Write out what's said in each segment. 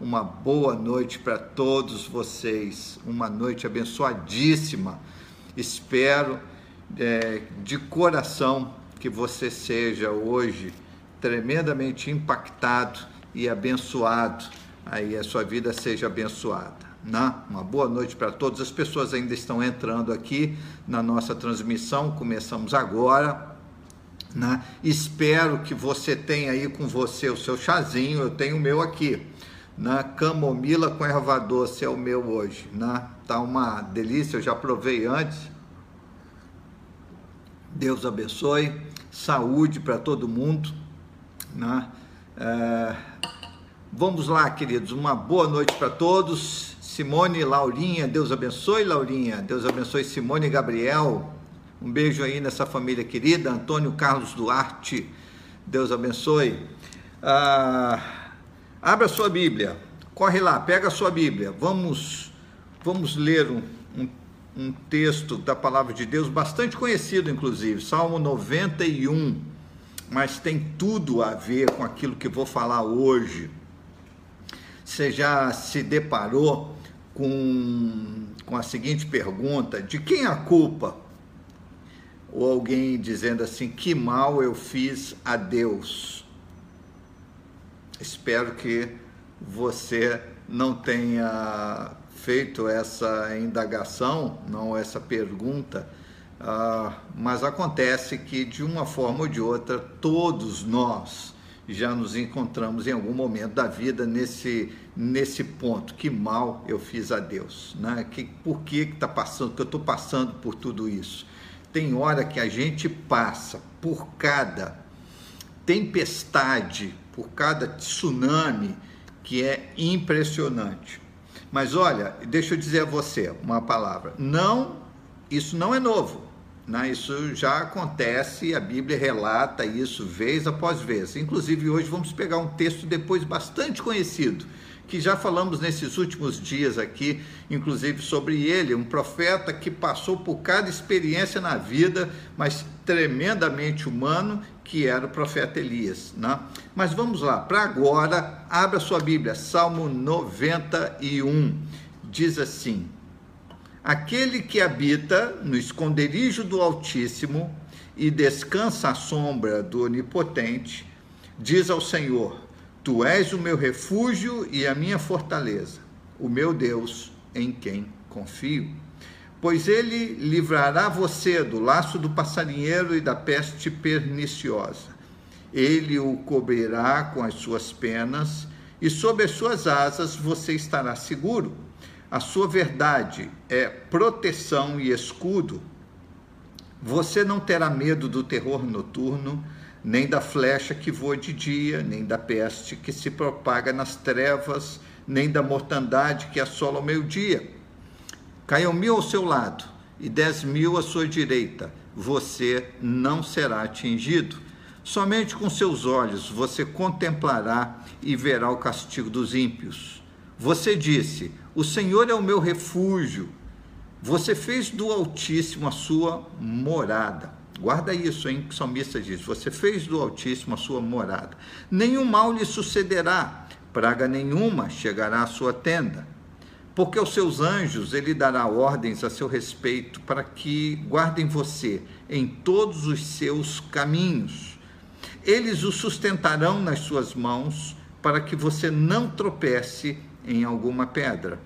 uma boa noite para todos vocês, uma noite abençoadíssima. Espero é, de coração que você seja hoje tremendamente impactado e abençoado, aí a sua vida seja abençoada. Né? Uma boa noite para todos. As pessoas ainda estão entrando aqui na nossa transmissão, começamos agora. Né? Espero que você tenha aí com você o seu chazinho, eu tenho o meu aqui. Né? Camomila com erva doce é o meu hoje. Né? Tá uma delícia, eu já provei antes. Deus abençoe, saúde para todo mundo. Né? É... Vamos lá, queridos, uma boa noite para todos. Simone, Laurinha, Deus abençoe, Laurinha. Deus abençoe Simone e Gabriel. Um beijo aí nessa família querida. Antônio Carlos Duarte, Deus abençoe. Ah, abra sua Bíblia, corre lá, pega a sua Bíblia. Vamos, vamos ler um, um, um texto da palavra de Deus, bastante conhecido, inclusive, Salmo 91, mas tem tudo a ver com aquilo que vou falar hoje. Você já se deparou com, com a seguinte pergunta: de quem é a culpa? ou alguém dizendo assim: que mal eu fiz a Deus. Espero que você não tenha feito essa indagação, não essa pergunta, uh, mas acontece que de uma forma ou de outra todos nós já nos encontramos em algum momento da vida nesse nesse ponto que mal eu fiz a Deus, né? Que por que que está passando? Que eu estou passando por tudo isso? Tem hora que a gente passa por cada tempestade, por cada tsunami que é impressionante. Mas olha, deixa eu dizer a você uma palavra. Não, isso não é novo. Né? Isso já acontece, a Bíblia relata isso vez após vez. Inclusive, hoje vamos pegar um texto depois bastante conhecido, que já falamos nesses últimos dias aqui, inclusive sobre ele, um profeta que passou por cada experiência na vida, mas tremendamente humano, que era o profeta Elias. Né? Mas vamos lá, para agora, abra sua Bíblia, Salmo 91, diz assim: Aquele que habita no esconderijo do Altíssimo e descansa à sombra do Onipotente, diz ao Senhor: Tu és o meu refúgio e a minha fortaleza, o meu Deus em quem confio. Pois ele livrará você do laço do passarinheiro e da peste perniciosa. Ele o cobrirá com as suas penas e sob as suas asas você estará seguro. A sua verdade é proteção e escudo. Você não terá medo do terror noturno nem da flecha que voa de dia, nem da peste que se propaga nas trevas, nem da mortandade que assola o meio-dia. Caiam mil ao seu lado e dez mil à sua direita, você não será atingido. Somente com seus olhos você contemplará e verá o castigo dos ímpios. Você disse: O Senhor é o meu refúgio. Você fez do Altíssimo a sua morada. Guarda isso, hein? Que o salmista diz: Você fez do Altíssimo a sua morada. Nenhum mal lhe sucederá, praga nenhuma chegará à sua tenda. Porque aos seus anjos ele dará ordens a seu respeito para que guardem você em todos os seus caminhos. Eles o sustentarão nas suas mãos para que você não tropece em alguma pedra.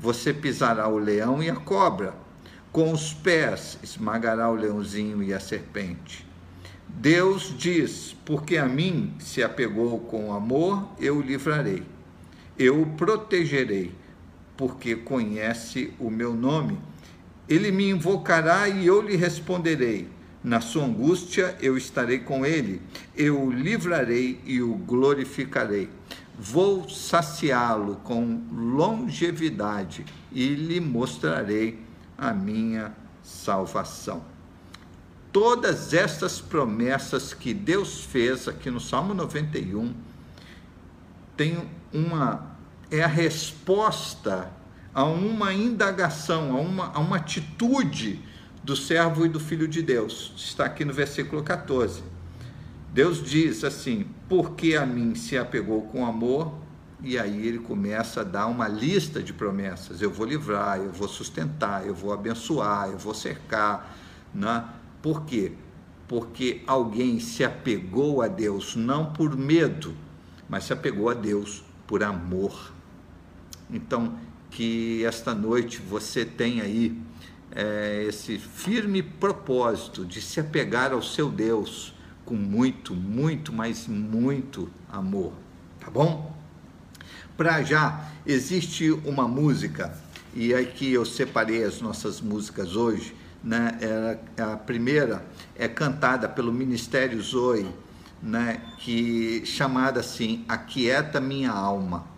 Você pisará o leão e a cobra com os pés esmagará o leãozinho e a serpente. Deus diz: Porque a mim se apegou com amor, eu o livrarei. Eu o protegerei, porque conhece o meu nome. Ele me invocará e eu lhe responderei. Na sua angústia eu estarei com ele. Eu o livrarei e o glorificarei. Vou saciá-lo com longevidade e lhe mostrarei a minha salvação. Todas estas promessas que Deus fez aqui no Salmo 91 tem uma é a resposta a uma indagação, a uma, a uma atitude do servo e do filho de Deus. Está aqui no versículo 14. Deus diz assim: Porque a mim se apegou com amor, E aí ele começa a dar uma lista de promessas. Eu vou livrar, eu vou sustentar, eu vou abençoar, eu vou cercar. Né? Por quê? Porque alguém se apegou a Deus não por medo, mas se apegou a Deus por amor. Então, que esta noite você tenha aí é, esse firme propósito de se apegar ao seu Deus com muito, muito, mas muito amor, tá bom? Para já, existe uma música, e aqui eu separei as nossas músicas hoje, né? a primeira é cantada pelo Ministério Zoe, né? que chamada assim, Aquieta Minha Alma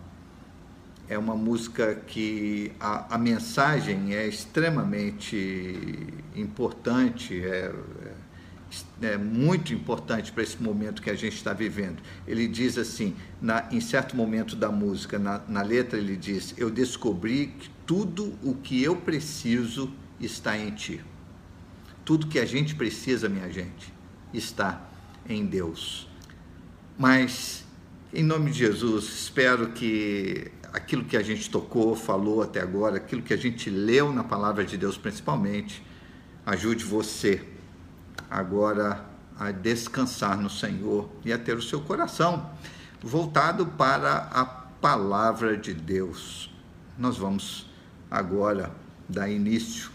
é uma música que a, a mensagem é extremamente importante, é, é, é muito importante para esse momento que a gente está vivendo. Ele diz assim, na, em certo momento da música, na, na letra, ele diz: Eu descobri que tudo o que eu preciso está em ti. Tudo que a gente precisa, minha gente, está em Deus. Mas, em nome de Jesus, espero que aquilo que a gente tocou, falou até agora, aquilo que a gente leu na palavra de Deus principalmente, ajude você agora a descansar no Senhor e a ter o seu coração voltado para a palavra de Deus. Nós vamos agora dar início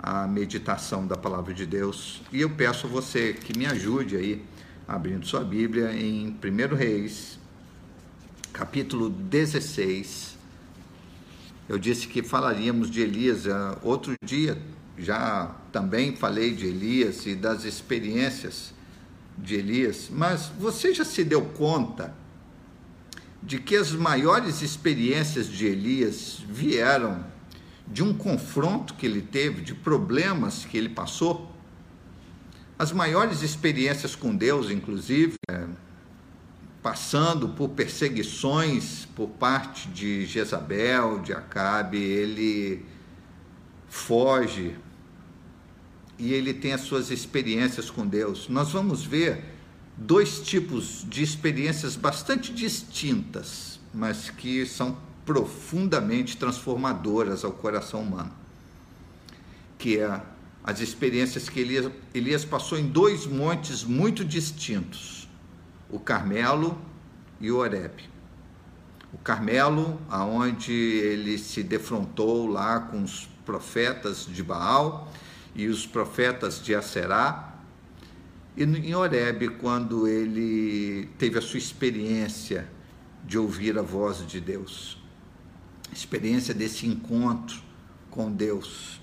à meditação da palavra de Deus e eu peço a você que me ajude aí abrindo sua Bíblia em 1 Reis, capítulo 16. Eu disse que falaríamos de Elias ah, outro dia, já também falei de Elias e das experiências de Elias, mas você já se deu conta de que as maiores experiências de Elias vieram de um confronto que ele teve, de problemas que ele passou? As maiores experiências com Deus, inclusive, é, passando por perseguições por parte de Jezabel, de Acabe, ele foge e ele tem as suas experiências com Deus. Nós vamos ver dois tipos de experiências bastante distintas, mas que são profundamente transformadoras ao coração humano. Que é as experiências que Elias, Elias passou em dois montes muito distintos o Carmelo e o Horeb. O Carmelo, aonde ele se defrontou lá com os profetas de Baal e os profetas de Aserá, e em Horeb, quando ele teve a sua experiência de ouvir a voz de Deus, experiência desse encontro com Deus.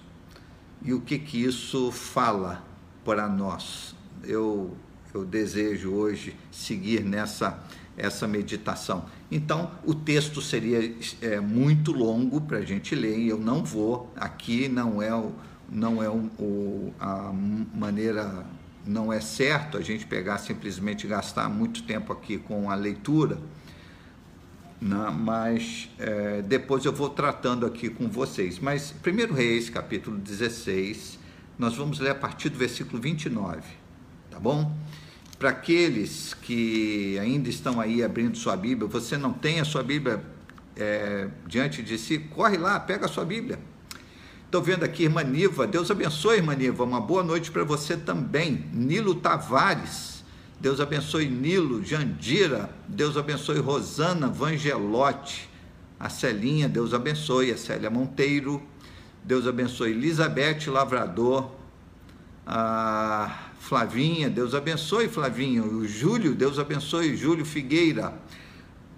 E o que que isso fala para nós? Eu eu desejo hoje seguir nessa essa meditação. Então, o texto seria é, muito longo para a gente ler e eu não vou, aqui não é, o, não é o, o, a maneira, não é certo a gente pegar simplesmente gastar muito tempo aqui com a leitura, né? mas é, depois eu vou tratando aqui com vocês. Mas, 1 Reis, capítulo 16, nós vamos ler a partir do versículo 29, tá bom? Para aqueles que ainda estão aí abrindo sua Bíblia, você não tem a sua Bíblia é, diante de si, corre lá, pega a sua Bíblia. Estou vendo aqui, irmã Niva, Deus abençoe, irmã Niva, uma boa noite para você também. Nilo Tavares, Deus abençoe Nilo, Jandira, Deus abençoe Rosana Vangelotti, a Celinha, Deus abençoe, a Célia Monteiro, Deus abençoe Elizabeth Lavrador, a Flavinha, Deus abençoe Flavinho, o Júlio, Deus abençoe Júlio Figueira.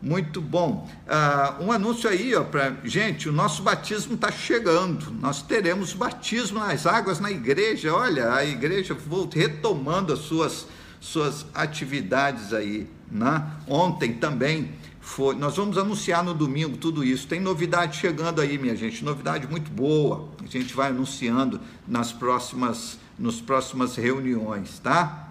Muito bom. Uh, um anúncio aí, ó, para gente, o nosso batismo está chegando. Nós teremos batismo nas águas na igreja. Olha, a igreja retomando as suas suas atividades aí, né? Ontem também foi. Nós vamos anunciar no domingo tudo isso. Tem novidade chegando aí, minha gente. Novidade muito boa. A gente vai anunciando nas próximas nos próximas reuniões, tá?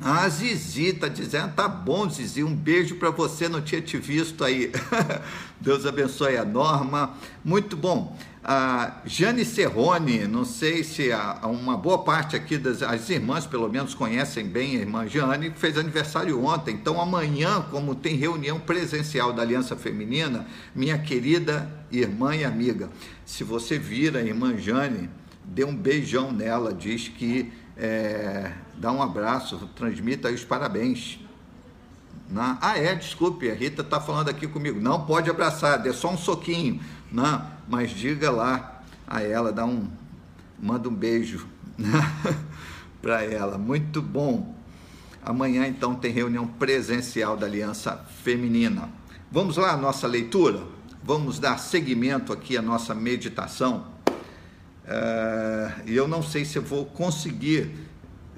Ah, Zizi tá dizendo, tá bom, Zizi, um beijo para você, não tinha te visto aí. Deus abençoe a Norma. Muito bom. A Jane Serrone, não sei se a, uma boa parte aqui das as irmãs, pelo menos, conhecem bem a irmã Jane, fez aniversário ontem. Então, amanhã, como tem reunião presencial da Aliança Feminina, minha querida irmã e amiga, se você vir a irmã Jane, dê um beijão nela, diz que é, dá um abraço, transmita aí os parabéns. Não, ah, é, desculpe, a Rita está falando aqui comigo. Não pode abraçar, dê só um soquinho. Não, mas diga lá a ela, dá um, manda um beijo para ela. Muito bom. Amanhã então tem reunião presencial da Aliança Feminina. Vamos lá, nossa leitura? Vamos dar seguimento aqui à nossa meditação. Uh, e eu não sei se eu vou conseguir,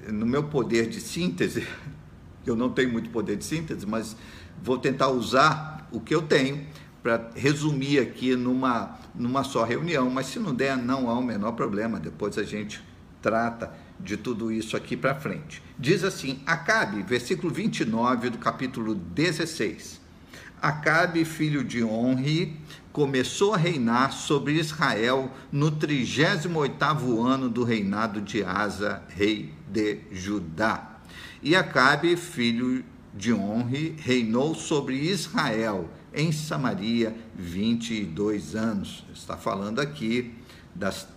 no meu poder de síntese, eu não tenho muito poder de síntese, mas vou tentar usar o que eu tenho para resumir aqui numa, numa só reunião. Mas se não der, não há o menor problema, depois a gente trata de tudo isso aqui para frente. Diz assim: Acabe, versículo 29 do capítulo 16. Acabe, filho de Onri, começou a reinar sobre Israel no 38º ano do reinado de Asa, rei de Judá. E Acabe, filho de Onri, reinou sobre Israel em Samaria 22 anos. Está falando aqui das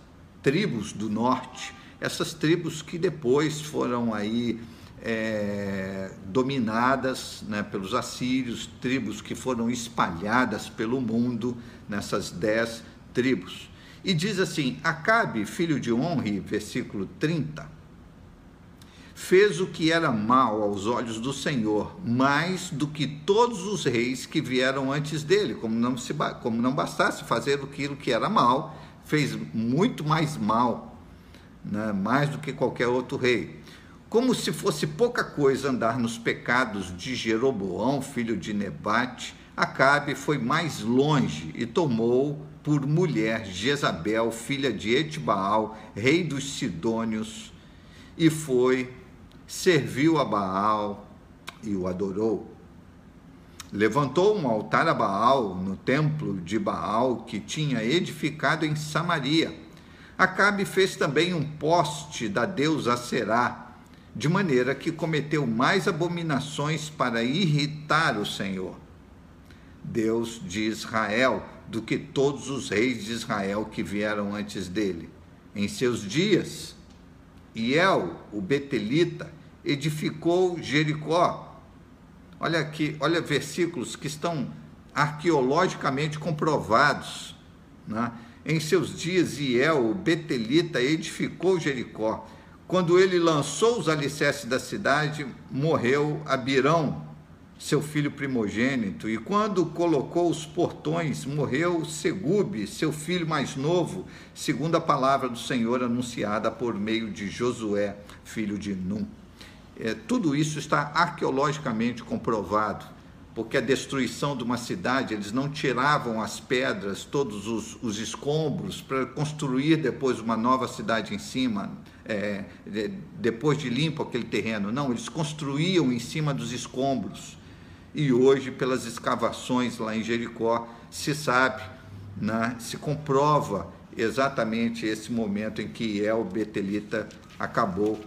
tribos do norte, essas tribos que depois foram aí é, dominadas né, pelos assírios, tribos que foram espalhadas pelo mundo nessas dez tribos. E diz assim: Acabe, filho de Honre, versículo 30, fez o que era mal aos olhos do Senhor, mais do que todos os reis que vieram antes dele, como não, se, como não bastasse fazer aquilo que era mal, fez muito mais mal, né, mais do que qualquer outro rei como se fosse pouca coisa andar nos pecados de Jeroboão, filho de Nebate, Acabe foi mais longe e tomou por mulher Jezabel, filha de Etbaal, rei dos Sidônios, e foi, serviu a Baal e o adorou. Levantou um altar a Baal no templo de Baal que tinha edificado em Samaria. Acabe fez também um poste da deusa Será, de maneira que cometeu mais abominações para irritar o Senhor, Deus de Israel, do que todos os reis de Israel que vieram antes dele. Em seus dias, Iel, o Betelita, edificou Jericó. Olha aqui, olha versículos que estão arqueologicamente comprovados. Né? Em seus dias, Iel, o Betelita, edificou Jericó quando ele lançou os alicerces da cidade, morreu Abirão, seu filho primogênito, e quando colocou os portões, morreu Segube, seu filho mais novo, segundo a palavra do Senhor anunciada por meio de Josué, filho de Num. É, tudo isso está arqueologicamente comprovado porque a destruição de uma cidade, eles não tiravam as pedras, todos os, os escombros, para construir depois uma nova cidade em cima, é, de, depois de limpo aquele terreno. Não, eles construíam em cima dos escombros. E hoje, pelas escavações lá em Jericó, se sabe, né, se comprova exatamente esse momento em que El Betelita acabou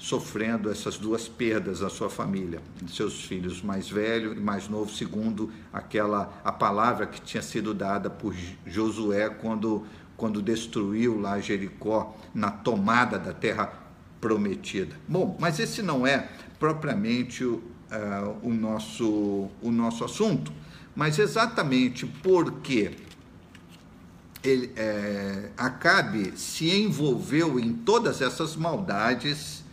sofrendo essas duas perdas a sua família, seus filhos mais velho e mais novo, segundo aquela a palavra que tinha sido dada por Josué quando quando destruiu lá Jericó na tomada da terra prometida. Bom, mas esse não é propriamente o, uh, o nosso o nosso assunto, mas exatamente porque ele, é, Acabe se envolveu em todas essas maldades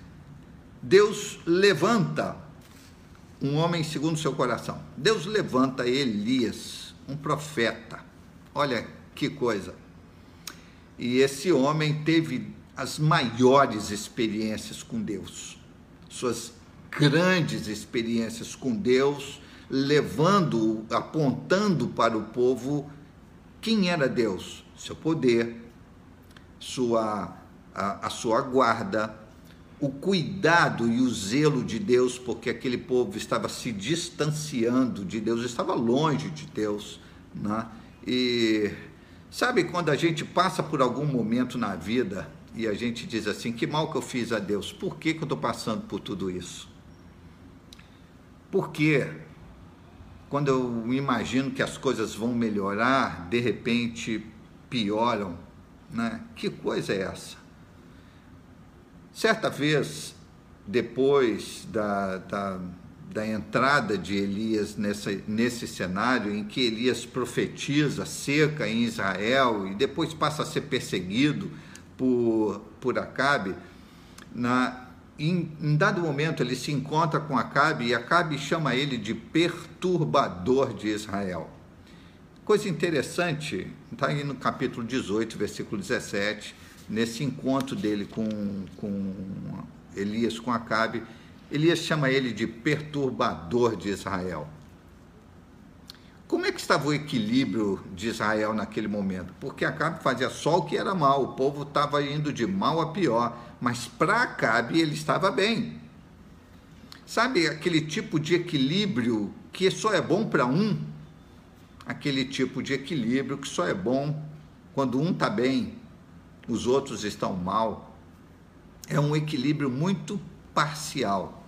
Deus levanta um homem segundo seu coração. Deus levanta Elias, um profeta. Olha que coisa. E esse homem teve as maiores experiências com Deus, suas grandes experiências com Deus, levando, apontando para o povo quem era Deus, seu poder, sua a, a sua guarda, o cuidado e o zelo de Deus, porque aquele povo estava se distanciando de Deus, estava longe de Deus. Né? E sabe quando a gente passa por algum momento na vida e a gente diz assim: que mal que eu fiz a Deus, por que, que eu estou passando por tudo isso? Porque quando eu imagino que as coisas vão melhorar, de repente pioram, né? Que coisa é essa? Certa vez, depois da, da, da entrada de Elias nessa, nesse cenário em que Elias profetiza seca em Israel e depois passa a ser perseguido por, por Acabe, na, em, em, dado momento ele se encontra com Acabe e Acabe chama ele de perturbador de Israel. Coisa interessante, está aí no capítulo 18, versículo 17, nesse encontro dele com, com Elias, com Acabe, Elias chama ele de perturbador de Israel. Como é que estava o equilíbrio de Israel naquele momento? Porque Acabe fazia só o que era mal, o povo estava indo de mal a pior, mas para Acabe ele estava bem. Sabe aquele tipo de equilíbrio que só é bom para um? Aquele tipo de equilíbrio que só é bom quando um está bem, os outros estão mal. É um equilíbrio muito parcial.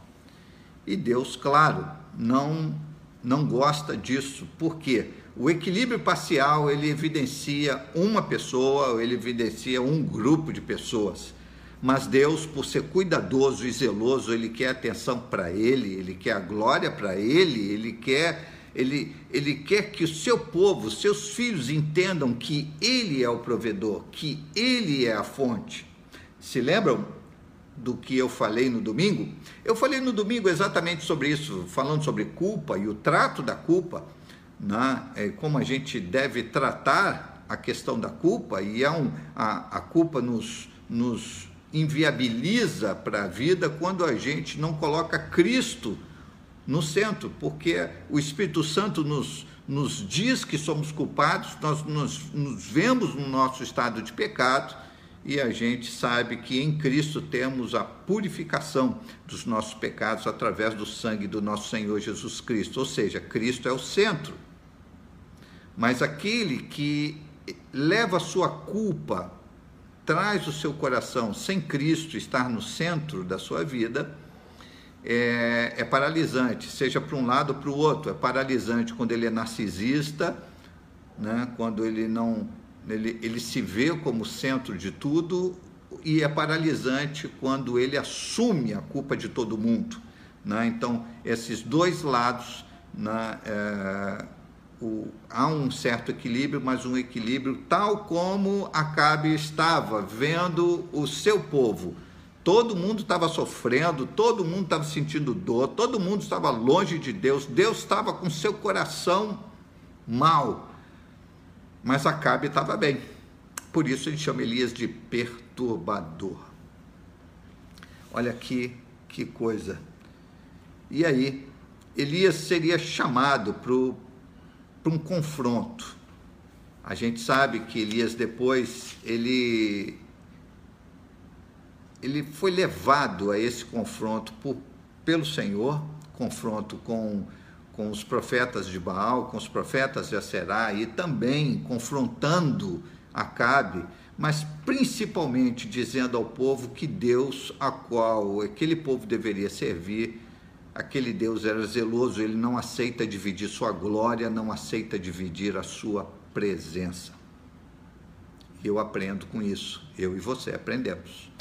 E Deus, claro, não não gosta disso. Por quê? O equilíbrio parcial, ele evidencia uma pessoa, ele evidencia um grupo de pessoas. Mas Deus, por ser cuidadoso e zeloso, ele quer atenção para ele, ele quer a glória para ele, ele quer ele, ele quer que o seu povo, seus filhos entendam que ele é o provedor, que ele é a fonte. Se lembram do que eu falei no domingo? Eu falei no domingo exatamente sobre isso, falando sobre culpa e o trato da culpa, né? é, como a gente deve tratar a questão da culpa, e é um, a, a culpa nos, nos inviabiliza para a vida quando a gente não coloca Cristo no centro, porque o Espírito Santo nos, nos diz que somos culpados, nós nos, nos vemos no nosso estado de pecado e a gente sabe que em Cristo temos a purificação dos nossos pecados através do sangue do nosso Senhor Jesus Cristo, ou seja, Cristo é o centro. Mas aquele que leva a sua culpa, traz o seu coração sem Cristo estar no centro da sua vida, é, é paralisante, seja para um lado ou para o outro. É paralisante quando ele é narcisista, né? quando ele não ele, ele se vê como centro de tudo e é paralisante quando ele assume a culpa de todo mundo. Né? Então, esses dois lados, né, é, o, há um certo equilíbrio, mas um equilíbrio tal como Acabe estava vendo o seu povo. Todo mundo estava sofrendo, todo mundo estava sentindo dor, todo mundo estava longe de Deus, Deus estava com seu coração mal mas Acabe estava bem. Por isso ele chama Elias de perturbador. Olha aqui que coisa. E aí, Elias seria chamado para um confronto. A gente sabe que Elias depois ele ele foi levado a esse confronto por, pelo Senhor, confronto com com os profetas de Baal, com os profetas de Aserá e também confrontando Acabe, mas principalmente dizendo ao povo que Deus a qual aquele povo deveria servir, aquele Deus era zeloso, ele não aceita dividir sua glória, não aceita dividir a sua presença. Eu aprendo com isso, eu e você aprendemos.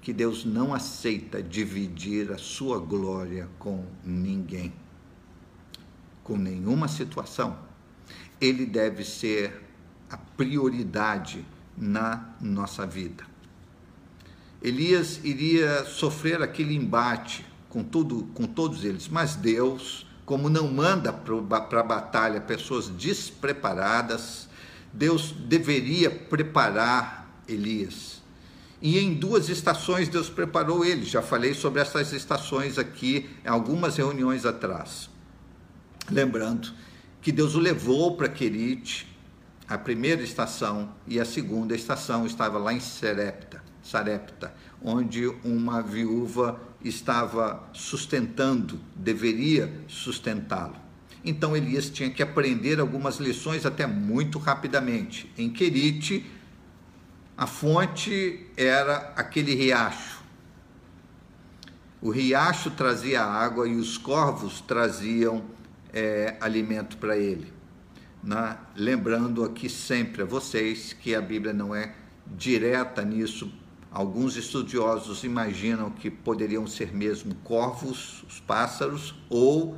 Que Deus não aceita dividir a sua glória com ninguém com nenhuma situação, ele deve ser a prioridade na nossa vida. Elias iria sofrer aquele embate com, tudo, com todos eles, mas Deus, como não manda para a batalha pessoas despreparadas, Deus deveria preparar Elias. E em duas estações Deus preparou ele. Já falei sobre essas estações aqui em algumas reuniões atrás. Lembrando que Deus o levou para Querite, a primeira estação, e a segunda estação estava lá em Serepta. Sarepta, onde uma viúva estava sustentando, deveria sustentá-lo. Então Elias tinha que aprender algumas lições até muito rapidamente. Em Querite, a fonte era aquele riacho. O riacho trazia água e os corvos traziam é, alimento para ele. Né? Lembrando aqui sempre a vocês que a Bíblia não é direta nisso. Alguns estudiosos imaginam que poderiam ser mesmo corvos, os pássaros, ou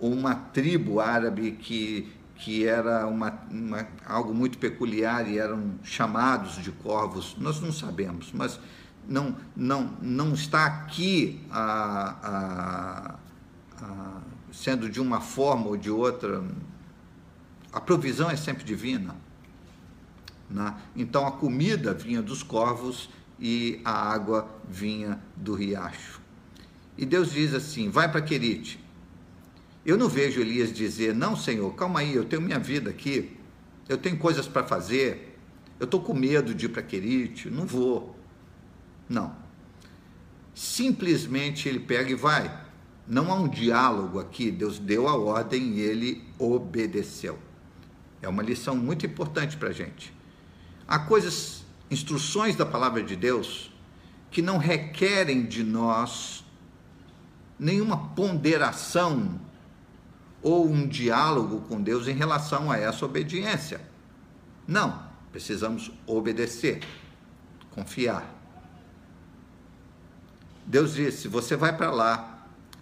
uma tribo árabe que, que era uma, uma, algo muito peculiar e eram chamados de corvos. Nós não sabemos, mas não, não, não está aqui a, a, a, sendo de uma forma ou de outra. A provisão é sempre divina. Né? Então a comida vinha dos corvos e a água vinha do riacho. E Deus diz assim: vai para Querite. Eu não vejo Elias dizer: não, Senhor, calma aí, eu tenho minha vida aqui, eu tenho coisas para fazer, eu estou com medo de ir para Querite, não vou. Não. Simplesmente ele pega e vai. Não há um diálogo aqui, Deus deu a ordem e ele obedeceu. É uma lição muito importante para a gente. Há coisas, instruções da palavra de Deus, que não requerem de nós nenhuma ponderação ou um diálogo com Deus em relação a essa obediência. Não, precisamos obedecer, confiar. Deus disse: Você vai para lá,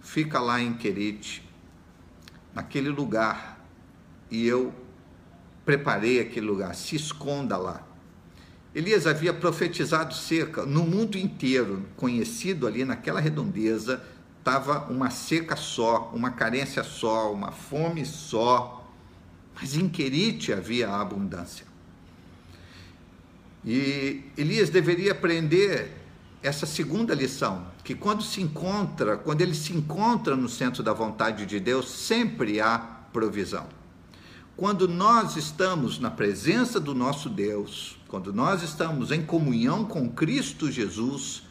fica lá em Querite, naquele lugar, e eu preparei aquele lugar, se esconda lá. Elias havia profetizado seca no mundo inteiro, conhecido ali naquela redondeza, estava uma seca só, uma carência só, uma fome só. Mas em Querite havia abundância. E Elias deveria aprender essa segunda lição, que quando se encontra, quando ele se encontra no centro da vontade de Deus, sempre há provisão. Quando nós estamos na presença do nosso Deus, quando nós estamos em comunhão com Cristo Jesus,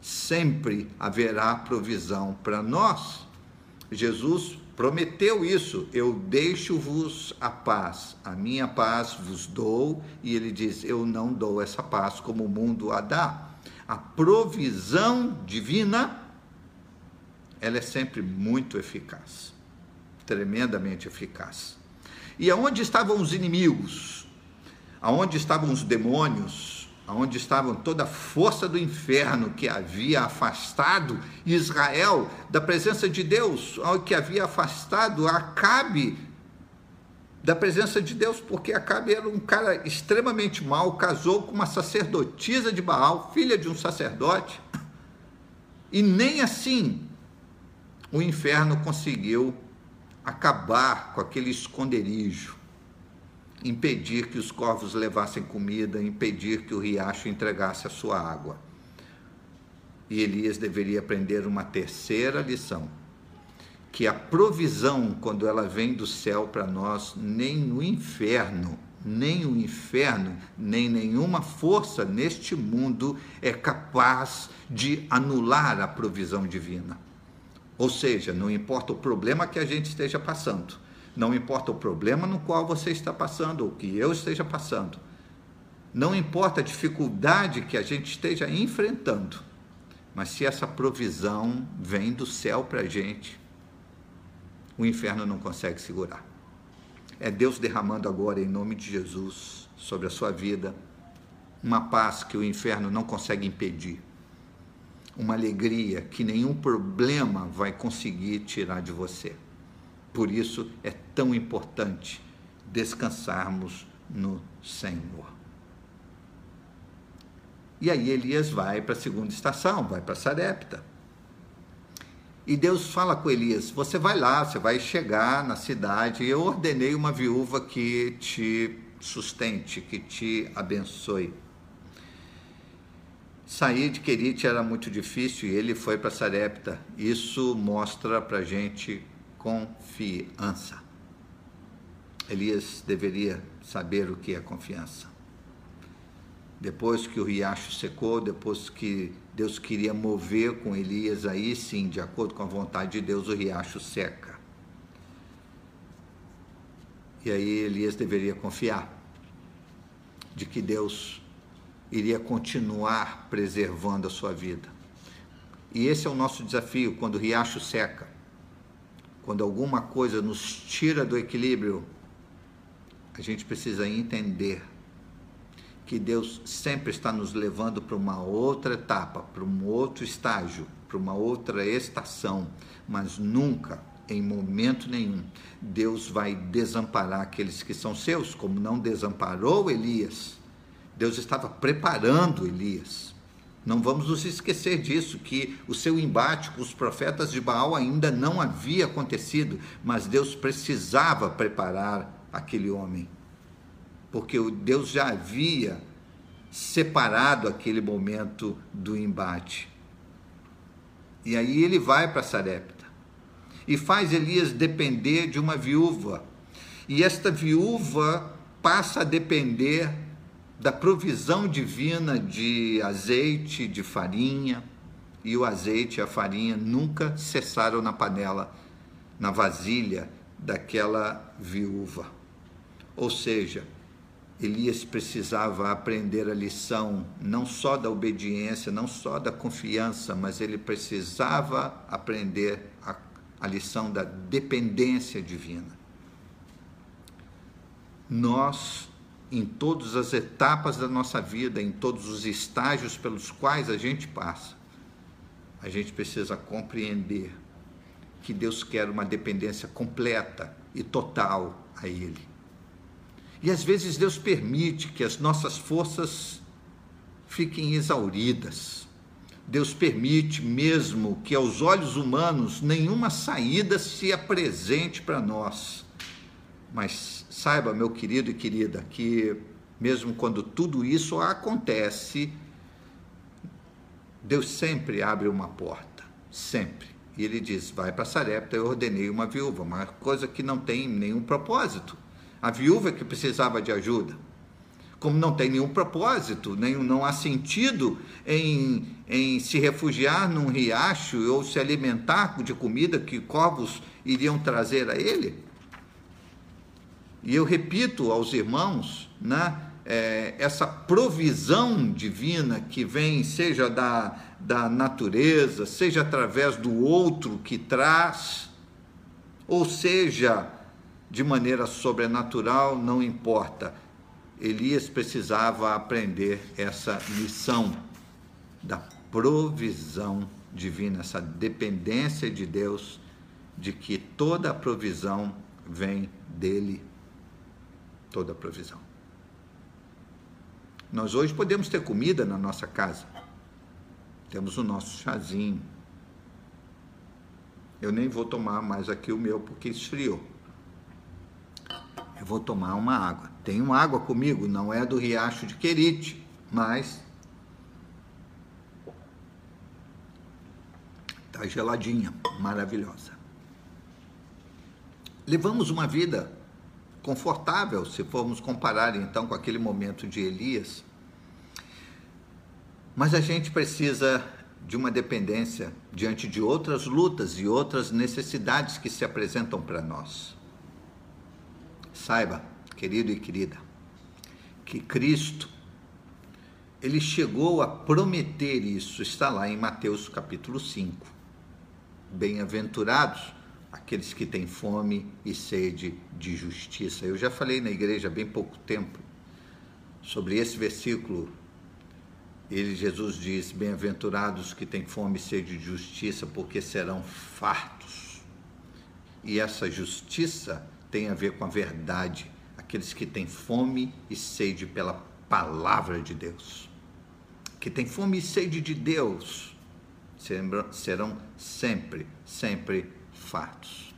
sempre haverá provisão para nós. Jesus prometeu isso: eu deixo-vos a paz, a minha paz vos dou, e ele diz: eu não dou essa paz como o mundo a dá a provisão divina, ela é sempre muito eficaz, tremendamente eficaz. E aonde estavam os inimigos? Aonde estavam os demônios? Aonde estavam toda a força do inferno que havia afastado Israel da presença de Deus, que havia afastado Acabe da presença de Deus, porque Acabe era um cara extremamente mau, casou com uma sacerdotisa de Baal, filha de um sacerdote, e nem assim o inferno conseguiu acabar com aquele esconderijo, impedir que os corvos levassem comida, impedir que o riacho entregasse a sua água. E Elias deveria aprender uma terceira lição que a provisão, quando ela vem do céu para nós, nem o inferno, nem o inferno, nem nenhuma força neste mundo é capaz de anular a provisão divina. Ou seja, não importa o problema que a gente esteja passando, não importa o problema no qual você está passando, ou que eu esteja passando, não importa a dificuldade que a gente esteja enfrentando, mas se essa provisão vem do céu para a gente, o inferno não consegue segurar. É Deus derramando agora, em nome de Jesus, sobre a sua vida, uma paz que o inferno não consegue impedir, uma alegria que nenhum problema vai conseguir tirar de você. Por isso é tão importante descansarmos no Senhor. E aí Elias vai para a segunda estação, vai para Sarepta. E Deus fala com Elias: Você vai lá, você vai chegar na cidade. Eu ordenei uma viúva que te sustente, que te abençoe. Sair de Querite era muito difícil e ele foi para Sarepta. Isso mostra para gente confiança. Elias deveria saber o que é confiança. Depois que o riacho secou, depois que Deus queria mover com Elias, aí sim, de acordo com a vontade de Deus, o riacho seca. E aí Elias deveria confiar de que Deus iria continuar preservando a sua vida. E esse é o nosso desafio quando o riacho seca. Quando alguma coisa nos tira do equilíbrio, a gente precisa entender que Deus sempre está nos levando para uma outra etapa, para um outro estágio, para uma outra estação, mas nunca, em momento nenhum, Deus vai desamparar aqueles que são seus, como não desamparou Elias. Deus estava preparando Elias. Não vamos nos esquecer disso, que o seu embate com os profetas de Baal ainda não havia acontecido, mas Deus precisava preparar aquele homem porque Deus já havia separado aquele momento do embate. E aí ele vai para Sarepta e faz Elias depender de uma viúva. E esta viúva passa a depender da provisão divina de azeite, de farinha, e o azeite e a farinha nunca cessaram na panela, na vasilha daquela viúva. Ou seja, Elias precisava aprender a lição não só da obediência, não só da confiança, mas ele precisava aprender a, a lição da dependência divina. Nós, em todas as etapas da nossa vida, em todos os estágios pelos quais a gente passa, a gente precisa compreender que Deus quer uma dependência completa e total a Ele. E às vezes Deus permite que as nossas forças fiquem exauridas. Deus permite mesmo que aos olhos humanos nenhuma saída se apresente para nós. Mas saiba, meu querido e querida, que mesmo quando tudo isso acontece, Deus sempre abre uma porta, sempre. E ele diz: Vai para Sarepta, eu ordenei uma viúva, uma coisa que não tem nenhum propósito a viúva que precisava de ajuda. Como não tem nenhum propósito, nenhum, não há sentido em, em se refugiar num riacho ou se alimentar de comida que corvos iriam trazer a ele. E eu repito aos irmãos, né, é, essa provisão divina que vem, seja da, da natureza, seja através do outro que traz, ou seja, de maneira sobrenatural, não importa. Elias precisava aprender essa lição da provisão divina, essa dependência de Deus, de que toda a provisão vem dele. Toda a provisão. Nós hoje podemos ter comida na nossa casa. Temos o nosso chazinho. Eu nem vou tomar mais aqui o meu porque esfriou eu vou tomar uma água. Tenho água comigo, não é do riacho de Querite, mas tá geladinha, maravilhosa. Levamos uma vida confortável, se formos comparar então com aquele momento de Elias. Mas a gente precisa de uma dependência diante de outras lutas e outras necessidades que se apresentam para nós. Saiba, querido e querida, que Cristo ele chegou a prometer isso, está lá em Mateus capítulo 5. Bem-aventurados aqueles que têm fome e sede de justiça. Eu já falei na igreja há bem pouco tempo sobre esse versículo. Ele, Jesus diz: Bem-aventurados que têm fome e sede de justiça, porque serão fartos. E essa justiça tem a ver com a verdade, aqueles que têm fome e sede pela palavra de Deus. Que têm fome e sede de Deus serão sempre, sempre fartos.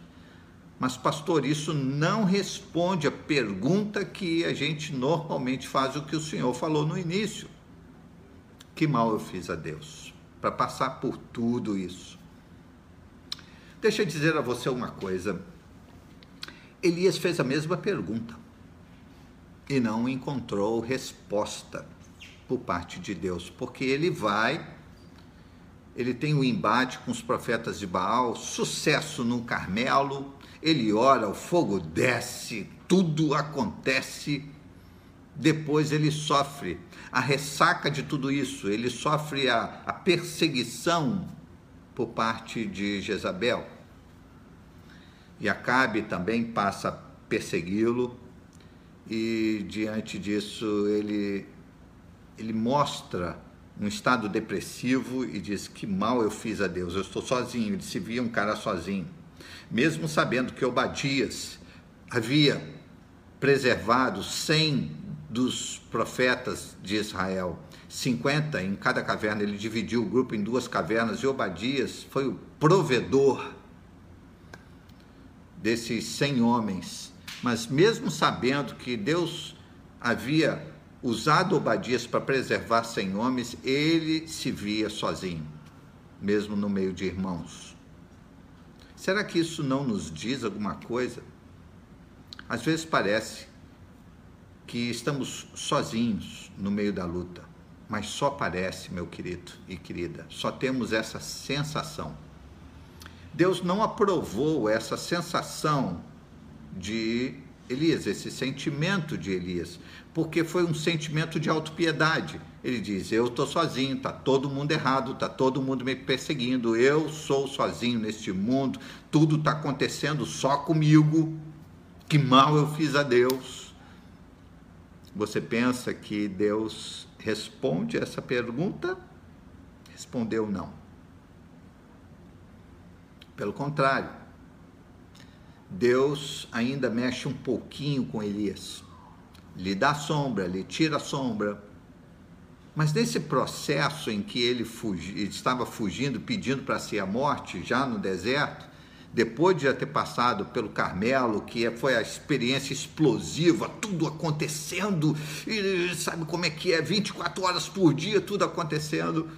Mas, pastor, isso não responde a pergunta que a gente normalmente faz, o que o senhor falou no início. Que mal eu fiz a Deus para passar por tudo isso? Deixa eu dizer a você uma coisa. Elias fez a mesma pergunta e não encontrou resposta. por parte de Deus, porque ele vai, ele tem um embate com os profetas de Baal, sucesso no Carmelo, ele ora, o fogo desce, tudo acontece. Depois ele sofre a ressaca de tudo isso, ele sofre a, a perseguição por parte de Jezabel. E Acabe também passa a persegui-lo, e diante disso ele, ele mostra um estado depressivo e diz: Que mal eu fiz a Deus, eu estou sozinho. Ele se via um cara sozinho, mesmo sabendo que Obadias havia preservado 100 dos profetas de Israel, 50 em cada caverna. Ele dividiu o grupo em duas cavernas e Obadias foi o provedor desses 100 homens. Mas mesmo sabendo que Deus havia usado Obadias para preservar 100 homens, ele se via sozinho, mesmo no meio de irmãos. Será que isso não nos diz alguma coisa? Às vezes parece que estamos sozinhos no meio da luta, mas só parece, meu querido e querida, só temos essa sensação. Deus não aprovou essa sensação de Elias, esse sentimento de Elias, porque foi um sentimento de autopiedade. Ele diz: Eu estou sozinho, está todo mundo errado, está todo mundo me perseguindo, eu sou sozinho neste mundo, tudo está acontecendo só comigo, que mal eu fiz a Deus. Você pensa que Deus responde essa pergunta? Respondeu não. Pelo contrário, Deus ainda mexe um pouquinho com Elias. Lhe dá sombra, lhe tira sombra. Mas nesse processo em que ele, fugi, ele estava fugindo, pedindo para si a morte, já no deserto, depois de já ter passado pelo Carmelo, que foi a experiência explosiva, tudo acontecendo, e sabe como é que é, 24 horas por dia, tudo acontecendo,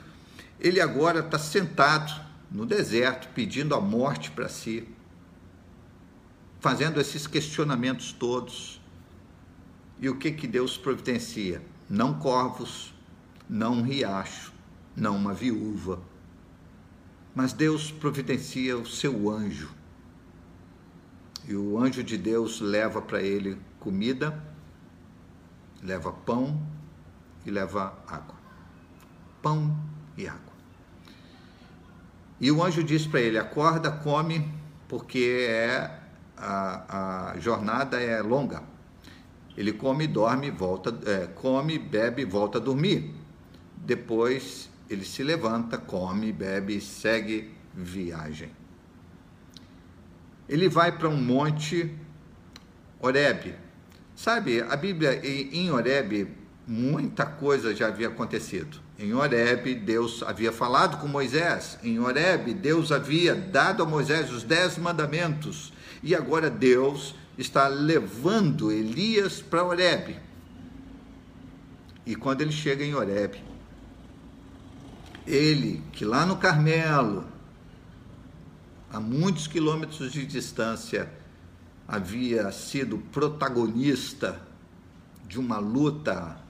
ele agora está sentado no deserto, pedindo a morte para si, fazendo esses questionamentos todos. E o que que Deus providencia? Não corvos, não um riacho, não uma viúva. Mas Deus providencia o seu anjo. E o anjo de Deus leva para ele comida, leva pão e leva água. Pão e água. E o anjo diz para ele: acorda, come, porque é a, a jornada é longa. Ele come, dorme, volta, é, come, bebe, volta a dormir. Depois ele se levanta, come, bebe segue viagem. Ele vai para um monte Oreb. Sabe, a Bíblia em Oreb muita coisa já havia acontecido. Em Horeb, Deus havia falado com Moisés. Em Horeb, Deus havia dado a Moisés os dez mandamentos. E agora Deus está levando Elias para Horeb. E quando ele chega em Horeb, ele, que lá no Carmelo, a muitos quilômetros de distância, havia sido protagonista de uma luta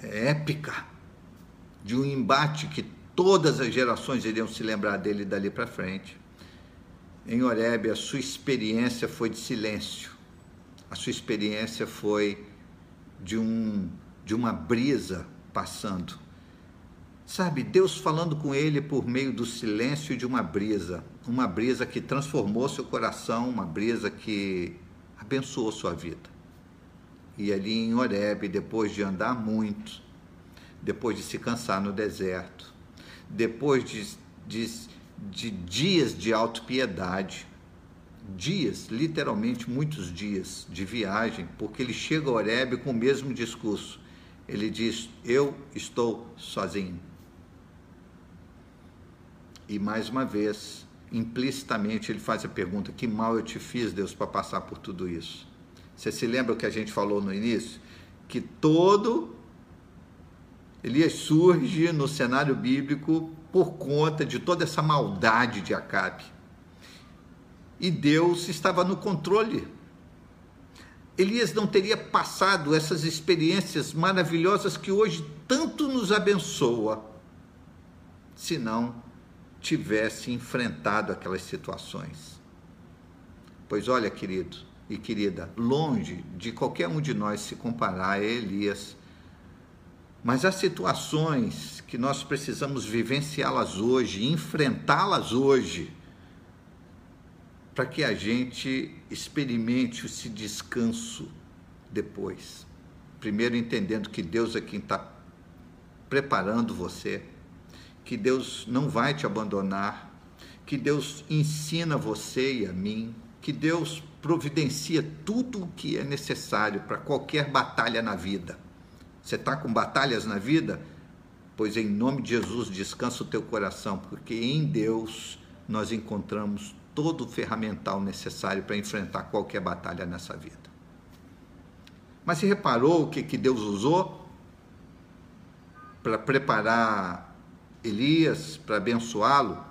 épica, de um embate que todas as gerações iriam se lembrar dele dali para frente. Em Horeb, a sua experiência foi de silêncio, a sua experiência foi de, um, de uma brisa passando. Sabe, Deus falando com ele por meio do silêncio de uma brisa, uma brisa que transformou seu coração, uma brisa que abençoou sua vida. E ali em Horeb, depois de andar muito, depois de se cansar no deserto, depois de, de, de dias de autopiedade, dias, literalmente muitos dias de viagem, porque ele chega a Horeb com o mesmo discurso. Ele diz: Eu estou sozinho. E mais uma vez, implicitamente, ele faz a pergunta: Que mal eu te fiz, Deus, para passar por tudo isso? Você se lembra o que a gente falou no início? Que todo Elias surge no cenário bíblico por conta de toda essa maldade de Acabe. E Deus estava no controle. Elias não teria passado essas experiências maravilhosas que hoje tanto nos abençoa, se não tivesse enfrentado aquelas situações. Pois olha, querido e querida, longe de qualquer um de nós se comparar a Elias, mas há situações que nós precisamos vivenciá-las hoje, enfrentá-las hoje, para que a gente experimente esse descanso depois. Primeiro, entendendo que Deus é quem está preparando você que Deus não vai te abandonar, que Deus ensina você e a mim, que Deus providencia tudo o que é necessário para qualquer batalha na vida. Você está com batalhas na vida? Pois em nome de Jesus descansa o teu coração, porque em Deus nós encontramos todo o ferramental necessário para enfrentar qualquer batalha nessa vida. Mas se reparou o que, que Deus usou para preparar Elias para abençoá-lo,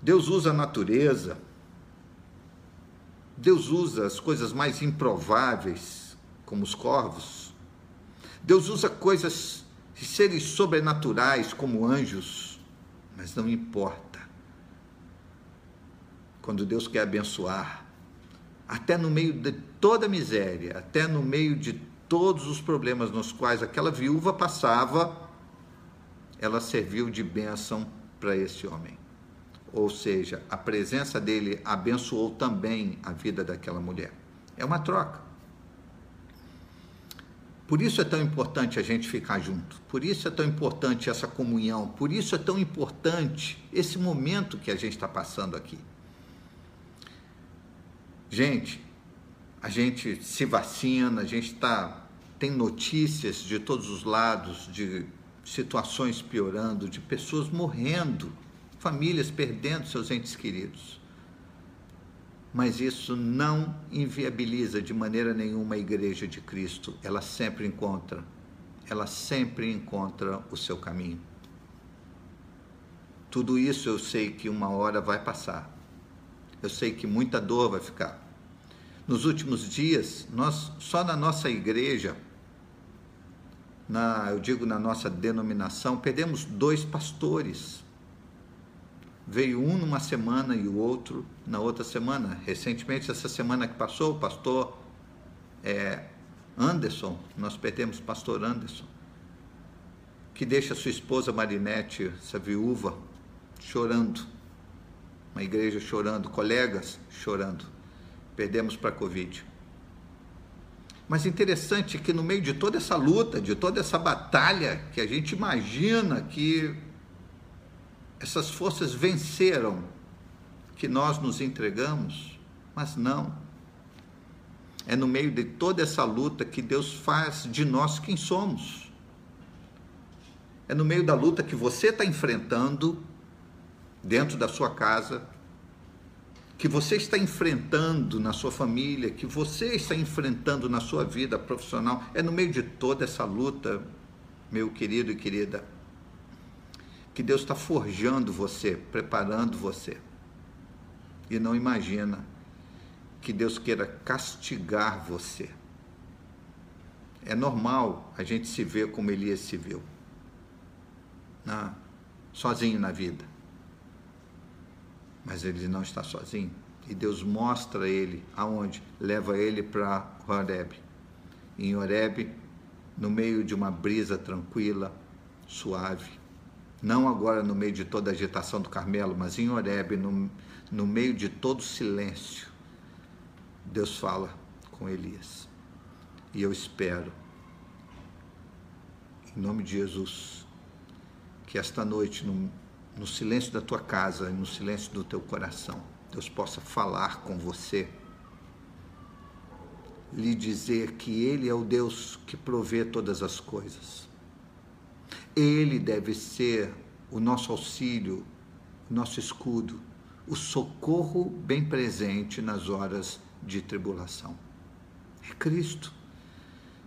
Deus usa a natureza, Deus usa as coisas mais improváveis, como os corvos, Deus usa coisas, seres sobrenaturais, como anjos, mas não importa. Quando Deus quer abençoar, até no meio de toda a miséria, até no meio de todos os problemas nos quais aquela viúva passava, ela serviu de bênção para esse homem. Ou seja, a presença dele abençoou também a vida daquela mulher. É uma troca. Por isso é tão importante a gente ficar junto, por isso é tão importante essa comunhão, por isso é tão importante esse momento que a gente está passando aqui. Gente, a gente se vacina, a gente tá, tem notícias de todos os lados de situações piorando, de pessoas morrendo, famílias perdendo seus entes queridos. Mas isso não inviabiliza de maneira nenhuma a igreja de Cristo. Ela sempre encontra, ela sempre encontra o seu caminho. Tudo isso eu sei que uma hora vai passar. Eu sei que muita dor vai ficar. Nos últimos dias, nós só na nossa igreja na, eu digo na nossa denominação, perdemos dois pastores. Veio um numa semana e o outro na outra semana. Recentemente, essa semana que passou, o pastor é, Anderson, nós perdemos o pastor Anderson, que deixa sua esposa Marinette, essa viúva, chorando. Uma igreja chorando, colegas chorando. Perdemos para a Covid. Mas interessante que no meio de toda essa luta, de toda essa batalha, que a gente imagina que essas forças venceram, que nós nos entregamos, mas não. É no meio de toda essa luta que Deus faz de nós quem somos. É no meio da luta que você está enfrentando dentro da sua casa, que você está enfrentando na sua família, que você está enfrentando na sua vida profissional, é no meio de toda essa luta, meu querido e querida, que Deus está forjando você, preparando você. E não imagina que Deus queira castigar você. É normal a gente se ver como Elias se viu, né? sozinho na vida mas ele não está sozinho. E Deus mostra ele aonde? Leva ele para Horeb. Em Horeb, no meio de uma brisa tranquila, suave. Não agora no meio de toda a agitação do Carmelo, mas em Horeb, no, no meio de todo o silêncio, Deus fala com Elias. E eu espero, em nome de Jesus, que esta noite, no, no silêncio da tua casa e no silêncio do teu coração, Deus possa falar com você, lhe dizer que Ele é o Deus que provê todas as coisas. Ele deve ser o nosso auxílio, o nosso escudo, o socorro bem presente nas horas de tribulação. É Cristo.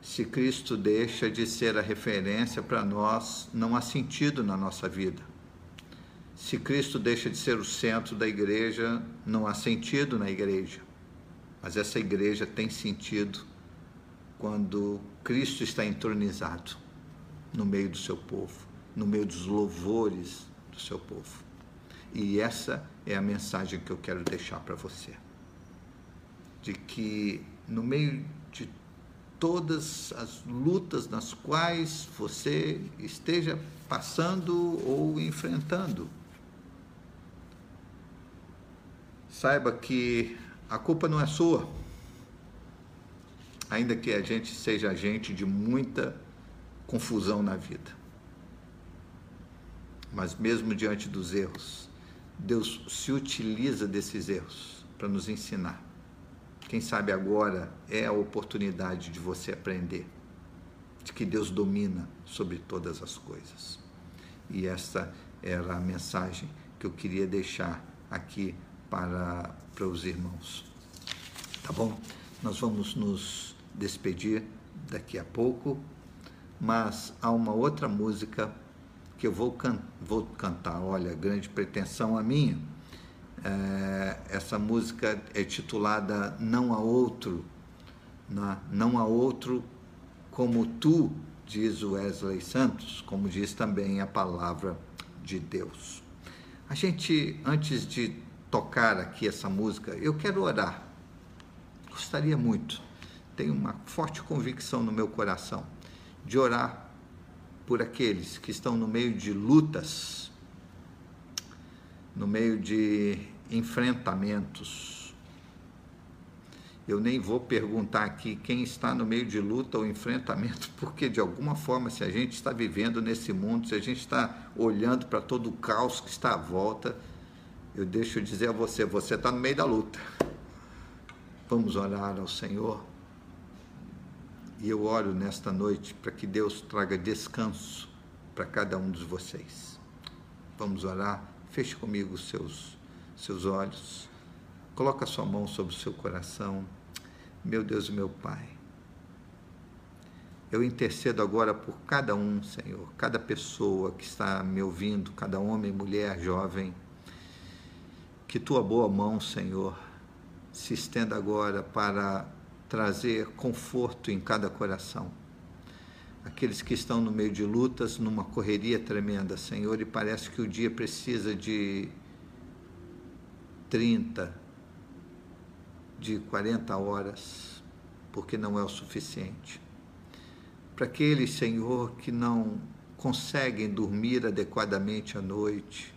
Se Cristo deixa de ser a referência para nós, não há sentido na nossa vida se Cristo deixa de ser o centro da igreja, não há sentido na igreja. Mas essa igreja tem sentido quando Cristo está entronizado no meio do seu povo, no meio dos louvores do seu povo. E essa é a mensagem que eu quero deixar para você. De que no meio de todas as lutas nas quais você esteja passando ou enfrentando, saiba que a culpa não é sua. Ainda que a gente seja agente de muita confusão na vida. Mas mesmo diante dos erros, Deus se utiliza desses erros para nos ensinar. Quem sabe agora é a oportunidade de você aprender de que Deus domina sobre todas as coisas. E essa era a mensagem que eu queria deixar aqui para, para os irmãos. Tá bom? Nós vamos nos despedir daqui a pouco, mas há uma outra música que eu vou, can vou cantar. Olha, grande pretensão a minha. É, essa música é titulada Não há outro, na, não há outro como tu, diz Wesley Santos, como diz também a palavra de Deus. A gente, antes de tocar aqui essa música, eu quero orar. Gostaria muito, tenho uma forte convicção no meu coração de orar por aqueles que estão no meio de lutas, no meio de enfrentamentos. Eu nem vou perguntar aqui quem está no meio de luta ou enfrentamento, porque de alguma forma, se a gente está vivendo nesse mundo, se a gente está olhando para todo o caos que está à volta, eu deixo dizer a você: você está no meio da luta. Vamos orar ao Senhor. E eu oro nesta noite para que Deus traga descanso para cada um de vocês. Vamos orar. Feche comigo seus, seus olhos. Coloca sua mão sobre o seu coração. Meu Deus e meu Pai. Eu intercedo agora por cada um, Senhor, cada pessoa que está me ouvindo, cada homem, mulher, jovem que tua boa mão, Senhor, se estenda agora para trazer conforto em cada coração. Aqueles que estão no meio de lutas, numa correria tremenda, Senhor, e parece que o dia precisa de 30, de 40 horas, porque não é o suficiente. Para aqueles, Senhor, que não conseguem dormir adequadamente à noite,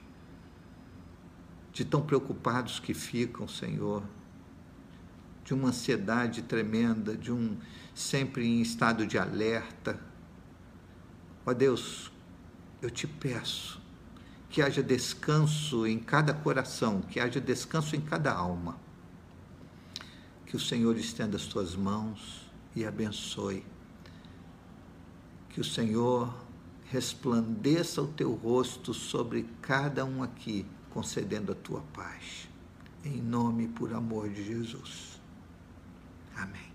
de tão preocupados que ficam, Senhor, de uma ansiedade tremenda, de um sempre em estado de alerta. Ó Deus, eu te peço que haja descanso em cada coração, que haja descanso em cada alma. Que o Senhor estenda as tuas mãos e abençoe. Que o Senhor resplandeça o teu rosto sobre cada um aqui concedendo a tua paz. Em nome e por amor de Jesus. Amém.